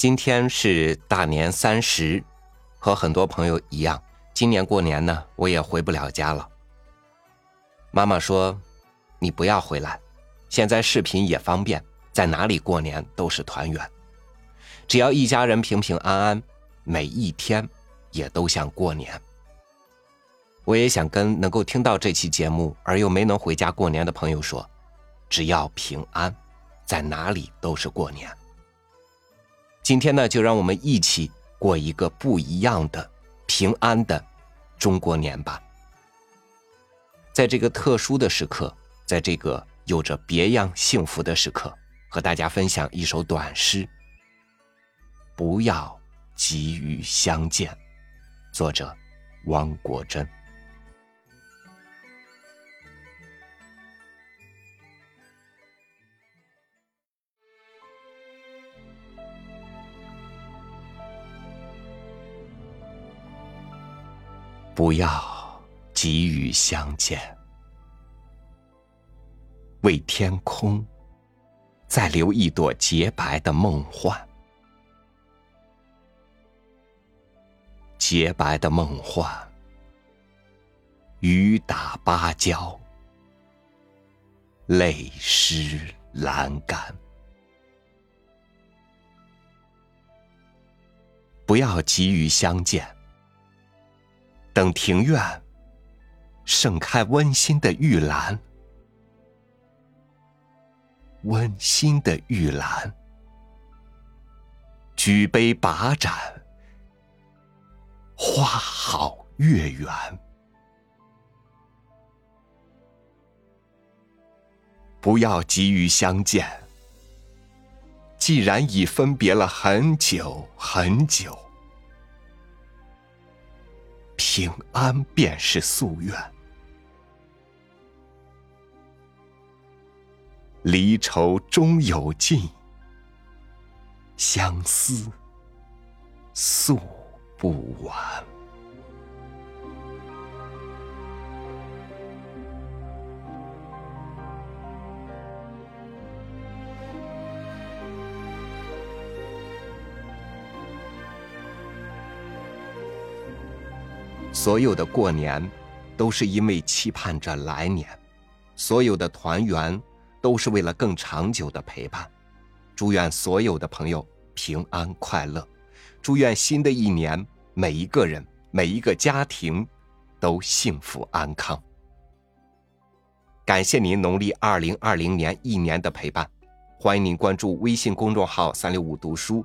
今天是大年三十，和很多朋友一样，今年过年呢，我也回不了家了。妈妈说：“你不要回来，现在视频也方便，在哪里过年都是团圆，只要一家人平平安安，每一天也都像过年。”我也想跟能够听到这期节目而又没能回家过年的朋友说：“只要平安，在哪里都是过年。”今天呢，就让我们一起过一个不一样的、平安的中国年吧。在这个特殊的时刻，在这个有着别样幸福的时刻，和大家分享一首短诗。不要急于相见，作者汪国真。不要急于相见，为天空再留一朵洁白的梦幻。洁白的梦幻，雨打芭蕉，泪湿栏杆。不要急于相见。等庭院盛开温馨的玉兰，温馨的玉兰，举杯把盏，花好月圆。不要急于相见，既然已分别了很久很久。平安便是夙愿，离愁终有尽，相思诉不完。所有的过年，都是因为期盼着来年；所有的团圆，都是为了更长久的陪伴。祝愿所有的朋友平安快乐，祝愿新的一年每一个人、每一个家庭都幸福安康。感谢您农历二零二零年一年的陪伴，欢迎您关注微信公众号“三六五读书”，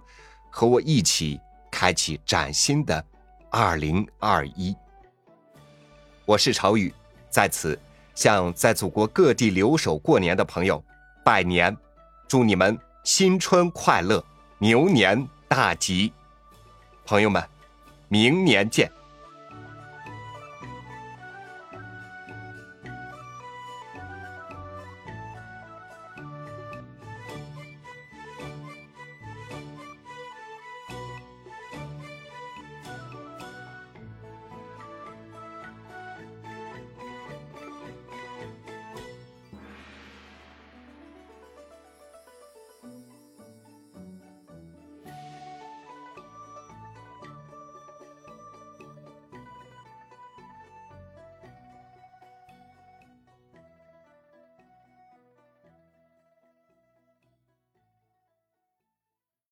和我一起开启崭新的。二零二一，我是朝宇，在此向在祖国各地留守过年的朋友拜年，祝你们新春快乐，牛年大吉！朋友们，明年见。